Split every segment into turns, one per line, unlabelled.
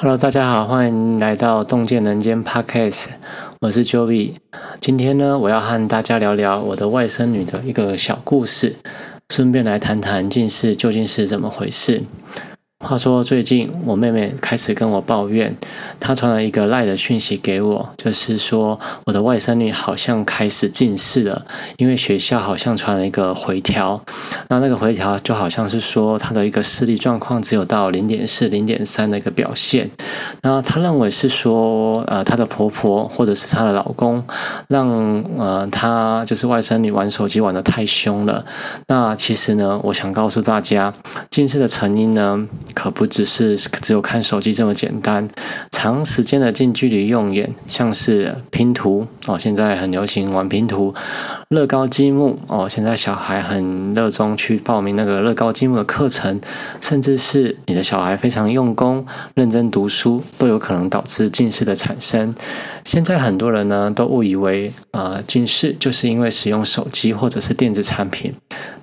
Hello，大家好，欢迎来到洞见人间 Podcast，我是 Joey。今天呢，我要和大家聊聊我的外甥女的一个小故事，顺便来谈谈近视究竟是怎么回事。话说最近我妹妹开始跟我抱怨，她传了一个赖的讯息给我，就是说我的外甥女好像开始近视了，因为学校好像传了一个回调，那那个回调就好像是说她的一个视力状况只有到零点四、零点三的一个表现，那她认为是说呃她的婆婆或者是她的老公让呃她就是外甥女玩手机玩的太凶了，那其实呢，我想告诉大家，近视的成因呢。可不只是只有看手机这么简单，长时间的近距离用眼，像是拼图哦，现在很流行玩拼图，乐高积木哦，现在小孩很热衷去报名那个乐高积木的课程，甚至是你的小孩非常用功、认真读书，都有可能导致近视的产生。现在很多人呢都误以为，呃，近视就是因为使用手机或者是电子产品，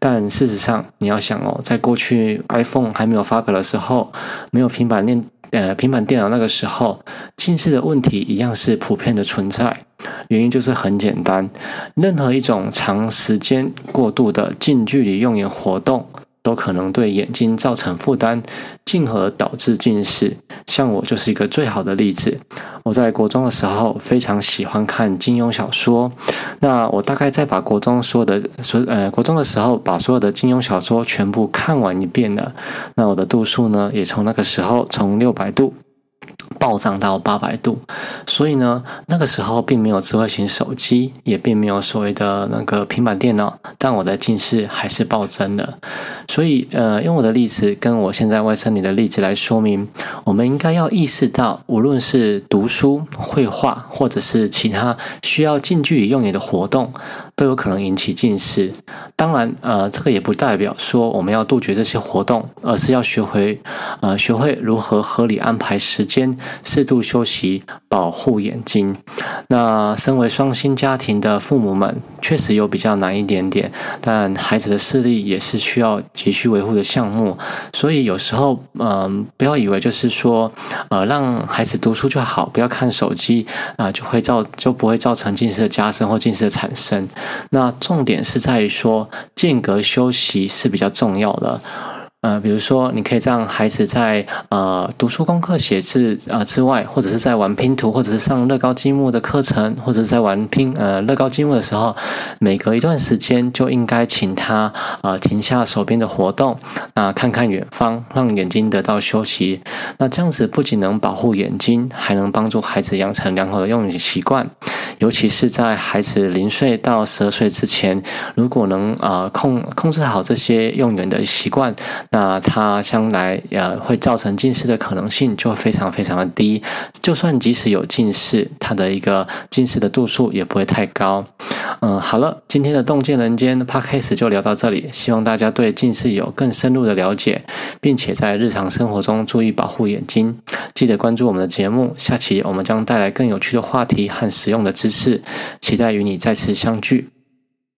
但事实上你要想哦，在过去 iPhone 还没有发表的时候。没有平板电呃平板电脑那个时候，近视的问题一样是普遍的存在。原因就是很简单，任何一种长时间过度的近距离用眼活动。都可能对眼睛造成负担，进而导致近视。像我就是一个最好的例子。我在国中的时候非常喜欢看金庸小说，那我大概在把国中所有的所呃国中的时候把所有的金庸小说全部看完一遍了。那我的度数呢，也从那个时候从六百度。暴涨到八百度，所以呢，那个时候并没有智慧型手机，也并没有所谓的那个平板电脑，但我的近视还是暴增了。所以，呃，用我的例子跟我现在外甥女的例子来说明，我们应该要意识到，无论是读书、绘画，或者是其他需要近距离用眼的活动，都有可能引起近视。当然，呃，这个也不代表说我们要杜绝这些活动，而是要学会，呃，学会如何合理安排时间。适度休息，保护眼睛。那身为双薪家庭的父母们，确实有比较难一点点，但孩子的视力也是需要急需维护的项目。所以有时候，嗯，不要以为就是说，呃，让孩子读书就好，不要看手机啊，就会造就不会造成近视的加深或近视的产生。那重点是在于说，间隔休息是比较重要的。呃，比如说，你可以让孩子在呃读书、功课、写字啊之外，或者是在玩拼图，或者是上乐高积木的课程，或者是在玩拼呃乐高积木的时候，每隔一段时间就应该请他呃停下手边的活动，啊看看远方，让眼睛得到休息。那这样子不仅能保护眼睛，还能帮助孩子养成良好的用眼习惯。尤其是在孩子零岁到十二岁之前，如果能啊控控制好这些用眼的习惯。那它将来呃会造成近视的可能性就非常非常的低，就算即使有近视，它的一个近视的度数也不会太高。嗯，好了，今天的洞见人间 podcast 就聊到这里，希望大家对近视有更深入的了解，并且在日常生活中注意保护眼睛。记得关注我们的节目，下期我们将带来更有趣的话题和实用的知识，期待与你再次相聚。